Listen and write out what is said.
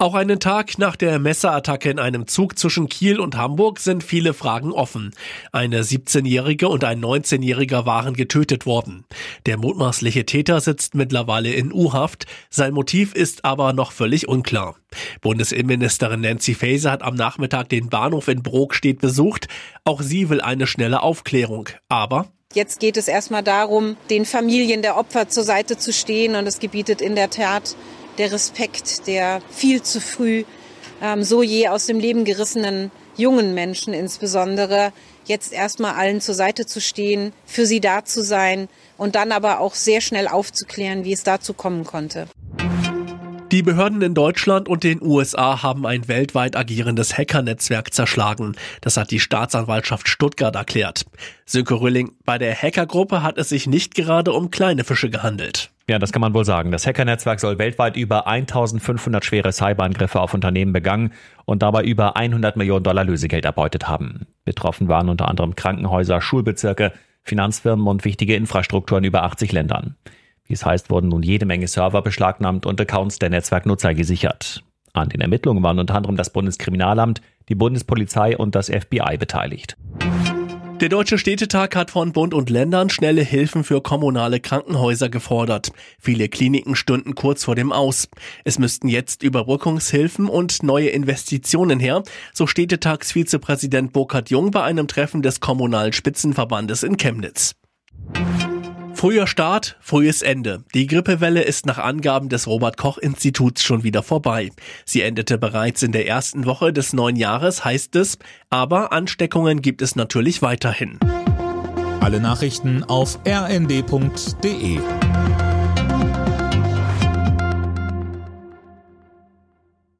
Auch einen Tag nach der Messerattacke in einem Zug zwischen Kiel und Hamburg sind viele Fragen offen. Eine 17-Jährige und ein 19-Jähriger waren getötet worden. Der mutmaßliche Täter sitzt mittlerweile in U-Haft. Sein Motiv ist aber noch völlig unklar. Bundesinnenministerin Nancy Faeser hat am Nachmittag den Bahnhof in Brokstedt besucht. Auch sie will eine schnelle Aufklärung. Aber Jetzt geht es erstmal darum, den Familien der Opfer zur Seite zu stehen und es gebietet in der Tat der Respekt der viel zu früh ähm, so je aus dem Leben gerissenen jungen Menschen insbesondere, jetzt erstmal allen zur Seite zu stehen, für sie da zu sein und dann aber auch sehr schnell aufzuklären, wie es dazu kommen konnte. Die Behörden in Deutschland und den USA haben ein weltweit agierendes Hackernetzwerk zerschlagen. Das hat die Staatsanwaltschaft Stuttgart erklärt. Sönke Rülling, bei der Hackergruppe hat es sich nicht gerade um kleine Fische gehandelt. Ja, das kann man wohl sagen. Das Hackernetzwerk soll weltweit über 1500 schwere Cyberangriffe auf Unternehmen begangen und dabei über 100 Millionen Dollar Lösegeld erbeutet haben. Betroffen waren unter anderem Krankenhäuser, Schulbezirke, Finanzfirmen und wichtige Infrastrukturen über 80 Ländern. Wie es heißt, wurden nun jede Menge Server beschlagnahmt und Accounts der Netzwerknutzer gesichert. An den Ermittlungen waren unter anderem das Bundeskriminalamt, die Bundespolizei und das FBI beteiligt. Der Deutsche Städtetag hat von Bund und Ländern schnelle Hilfen für kommunale Krankenhäuser gefordert. Viele Kliniken stünden kurz vor dem Aus. Es müssten jetzt Überbrückungshilfen und neue Investitionen her, so Städtetagsvizepräsident Burkhard Jung bei einem Treffen des Kommunalen Spitzenverbandes in Chemnitz. Früher Start, frühes Ende. Die Grippewelle ist nach Angaben des Robert Koch Instituts schon wieder vorbei. Sie endete bereits in der ersten Woche des neuen Jahres, heißt es, aber Ansteckungen gibt es natürlich weiterhin. Alle Nachrichten auf rnd.de